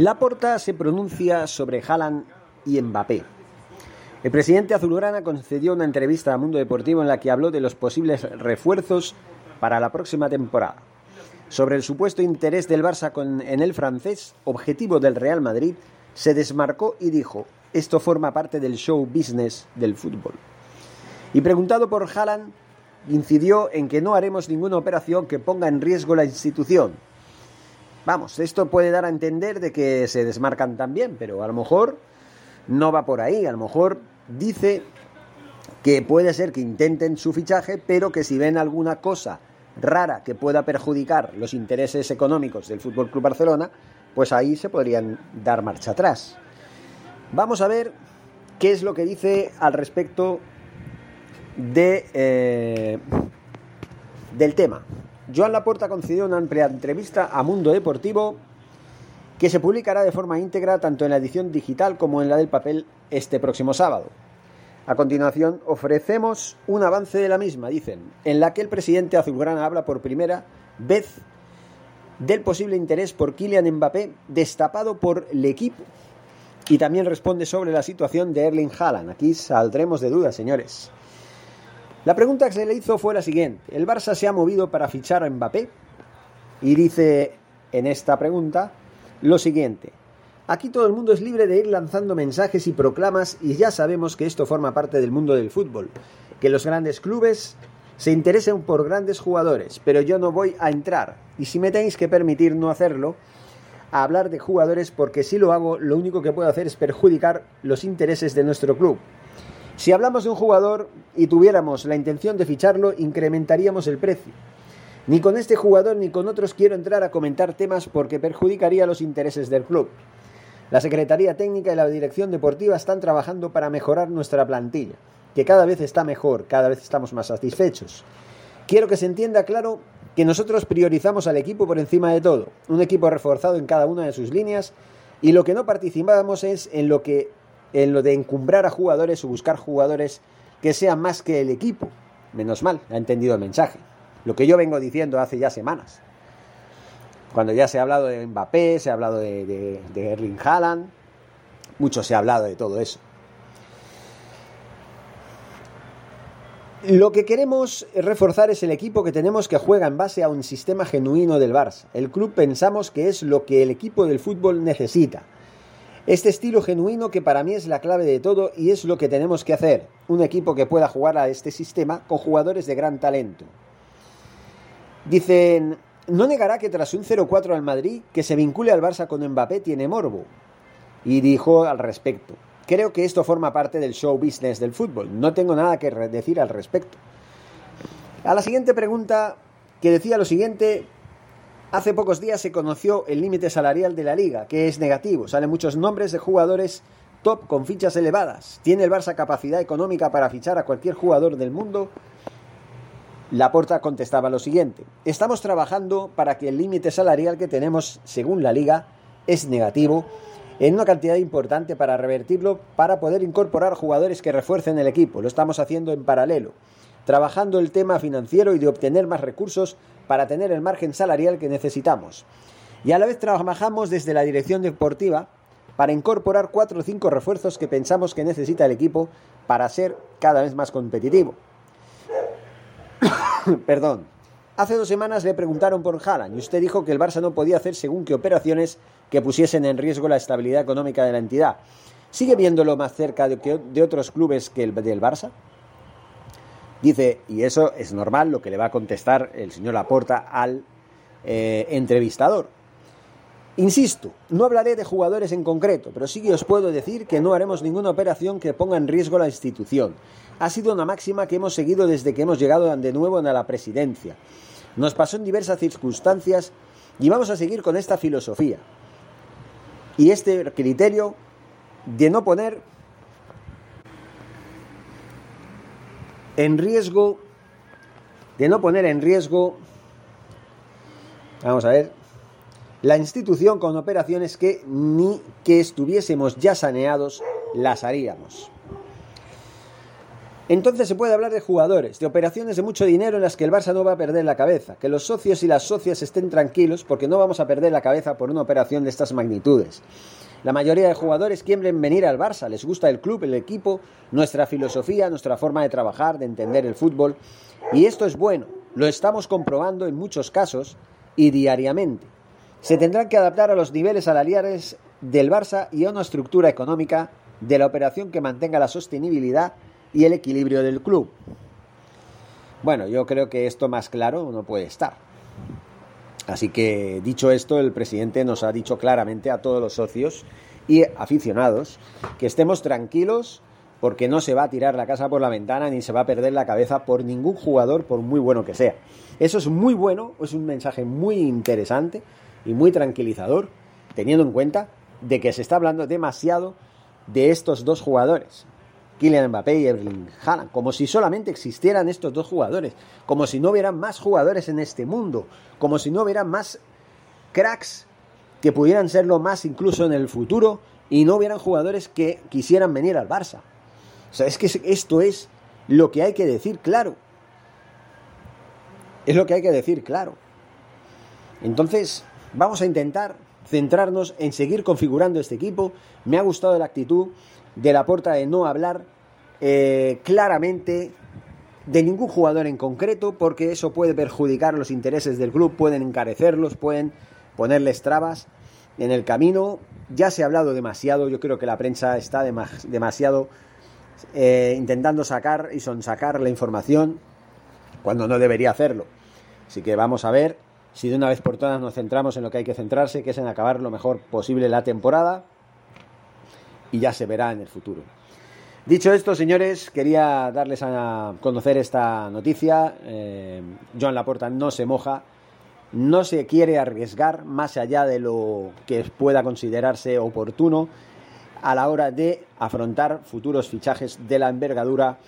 Laporta se pronuncia sobre Haaland y Mbappé. El presidente azulgrana concedió una entrevista a Mundo Deportivo en la que habló de los posibles refuerzos para la próxima temporada. Sobre el supuesto interés del Barça en el francés, objetivo del Real Madrid, se desmarcó y dijo, esto forma parte del show business del fútbol. Y preguntado por Haaland, incidió en que no haremos ninguna operación que ponga en riesgo la institución, Vamos, esto puede dar a entender de que se desmarcan también, pero a lo mejor no va por ahí, a lo mejor dice que puede ser que intenten su fichaje, pero que si ven alguna cosa rara que pueda perjudicar los intereses económicos del Fútbol Club Barcelona, pues ahí se podrían dar marcha atrás. Vamos a ver qué es lo que dice al respecto de, eh, del tema. Joan Laporta concedió una amplia entrevista a Mundo Deportivo que se publicará de forma íntegra tanto en la edición digital como en la del papel este próximo sábado. A continuación, ofrecemos un avance de la misma, dicen, en la que el presidente azulgrana habla por primera vez del posible interés por Kylian Mbappé destapado por el equipo y también responde sobre la situación de Erling Haaland. Aquí saldremos de dudas, señores. La pregunta que se le hizo fue la siguiente. ¿El Barça se ha movido para fichar a Mbappé? Y dice en esta pregunta lo siguiente. Aquí todo el mundo es libre de ir lanzando mensajes y proclamas y ya sabemos que esto forma parte del mundo del fútbol, que los grandes clubes se interesen por grandes jugadores, pero yo no voy a entrar, y si me tenéis que permitir no hacerlo, a hablar de jugadores porque si lo hago lo único que puedo hacer es perjudicar los intereses de nuestro club. Si hablamos de un jugador y tuviéramos la intención de ficharlo, incrementaríamos el precio. Ni con este jugador ni con otros quiero entrar a comentar temas porque perjudicaría los intereses del club. La Secretaría Técnica y la Dirección Deportiva están trabajando para mejorar nuestra plantilla, que cada vez está mejor, cada vez estamos más satisfechos. Quiero que se entienda claro que nosotros priorizamos al equipo por encima de todo, un equipo reforzado en cada una de sus líneas, y lo que no participamos es en lo que en lo de encumbrar a jugadores o buscar jugadores que sean más que el equipo. Menos mal, ha entendido el mensaje. Lo que yo vengo diciendo hace ya semanas. Cuando ya se ha hablado de Mbappé, se ha hablado de, Erling Haaland, mucho se ha hablado de todo eso. Lo que queremos reforzar es el equipo que tenemos que juega en base a un sistema genuino del Barça. El club pensamos que es lo que el equipo del fútbol necesita. Este estilo genuino que para mí es la clave de todo y es lo que tenemos que hacer. Un equipo que pueda jugar a este sistema con jugadores de gran talento. Dicen, no negará que tras un 0-4 al Madrid, que se vincule al Barça con Mbappé tiene morbo. Y dijo al respecto, creo que esto forma parte del show business del fútbol. No tengo nada que decir al respecto. A la siguiente pregunta, que decía lo siguiente, Hace pocos días se conoció el límite salarial de la liga, que es negativo. Salen muchos nombres de jugadores top con fichas elevadas. ¿Tiene el Barça capacidad económica para fichar a cualquier jugador del mundo? Laporta contestaba lo siguiente: Estamos trabajando para que el límite salarial que tenemos, según la liga, es negativo en una cantidad importante para revertirlo, para poder incorporar jugadores que refuercen el equipo. Lo estamos haciendo en paralelo trabajando el tema financiero y de obtener más recursos para tener el margen salarial que necesitamos. Y a la vez trabajamos desde la dirección deportiva para incorporar cuatro o cinco refuerzos que pensamos que necesita el equipo para ser cada vez más competitivo. Perdón. Hace dos semanas le preguntaron por Haaland y usted dijo que el Barça no podía hacer según qué operaciones que pusiesen en riesgo la estabilidad económica de la entidad. ¿Sigue viéndolo más cerca de, de otros clubes que el del Barça? Dice, y eso es normal lo que le va a contestar el señor Laporta al eh, entrevistador. Insisto, no hablaré de jugadores en concreto, pero sí que os puedo decir que no haremos ninguna operación que ponga en riesgo la institución. Ha sido una máxima que hemos seguido desde que hemos llegado de nuevo a la presidencia. Nos pasó en diversas circunstancias y vamos a seguir con esta filosofía y este criterio de no poner en riesgo, de no poner en riesgo, vamos a ver, la institución con operaciones que ni que estuviésemos ya saneados las haríamos. Entonces se puede hablar de jugadores, de operaciones de mucho dinero en las que el Barça no va a perder la cabeza, que los socios y las socias estén tranquilos porque no vamos a perder la cabeza por una operación de estas magnitudes. La mayoría de jugadores quieren venir al Barça, les gusta el club, el equipo, nuestra filosofía, nuestra forma de trabajar, de entender el fútbol. Y esto es bueno, lo estamos comprobando en muchos casos y diariamente. Se tendrán que adaptar a los niveles salariales del Barça y a una estructura económica de la operación que mantenga la sostenibilidad y el equilibrio del club. Bueno, yo creo que esto más claro no puede estar. Así que dicho esto, el presidente nos ha dicho claramente a todos los socios y aficionados que estemos tranquilos porque no se va a tirar la casa por la ventana ni se va a perder la cabeza por ningún jugador, por muy bueno que sea. Eso es muy bueno, es un mensaje muy interesante y muy tranquilizador, teniendo en cuenta de que se está hablando demasiado de estos dos jugadores. Kylian Mbappé y Erling Haaland, como si solamente existieran estos dos jugadores, como si no hubieran más jugadores en este mundo, como si no hubiera más cracks que pudieran serlo más incluso en el futuro y no hubieran jugadores que quisieran venir al Barça. O sea, es que esto es lo que hay que decir claro. Es lo que hay que decir claro. Entonces, vamos a intentar centrarnos en seguir configurando este equipo. Me ha gustado la actitud de la puerta de no hablar eh, claramente de ningún jugador en concreto, porque eso puede perjudicar los intereses del club, pueden encarecerlos, pueden ponerles trabas en el camino. Ya se ha hablado demasiado, yo creo que la prensa está demasiado eh, intentando sacar y sonsacar la información cuando no debería hacerlo. Así que vamos a ver si de una vez por todas nos centramos en lo que hay que centrarse, que es en acabar lo mejor posible la temporada y ya se verá en el futuro. Dicho esto, señores, quería darles a conocer esta noticia. Eh, Joan Laporta no se moja, no se quiere arriesgar más allá de lo que pueda considerarse oportuno a la hora de afrontar futuros fichajes de la envergadura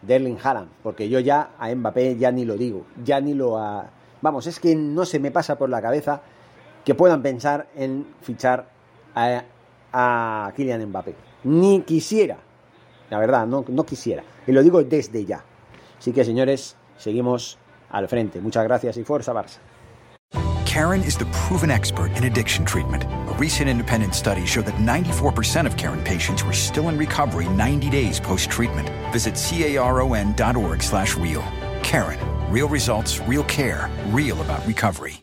de Erling Haaland, porque yo ya a Mbappé ya ni lo digo, ya ni lo... Vamos, es que no se me pasa por la cabeza que puedan pensar en fichar a, a Kylian Mbappé. Ni quisiera, la verdad, no, no quisiera. Y lo digo desde ya. Así que, señores, seguimos al frente. Muchas gracias y fuerza Barça. Karen is the proven expert in addiction treatment. A recent independent study showed that 94% of Karen patients were still in recovery 90 days post-treatment. Visit caron.org slash real. Karen. Real results, real care, real about recovery.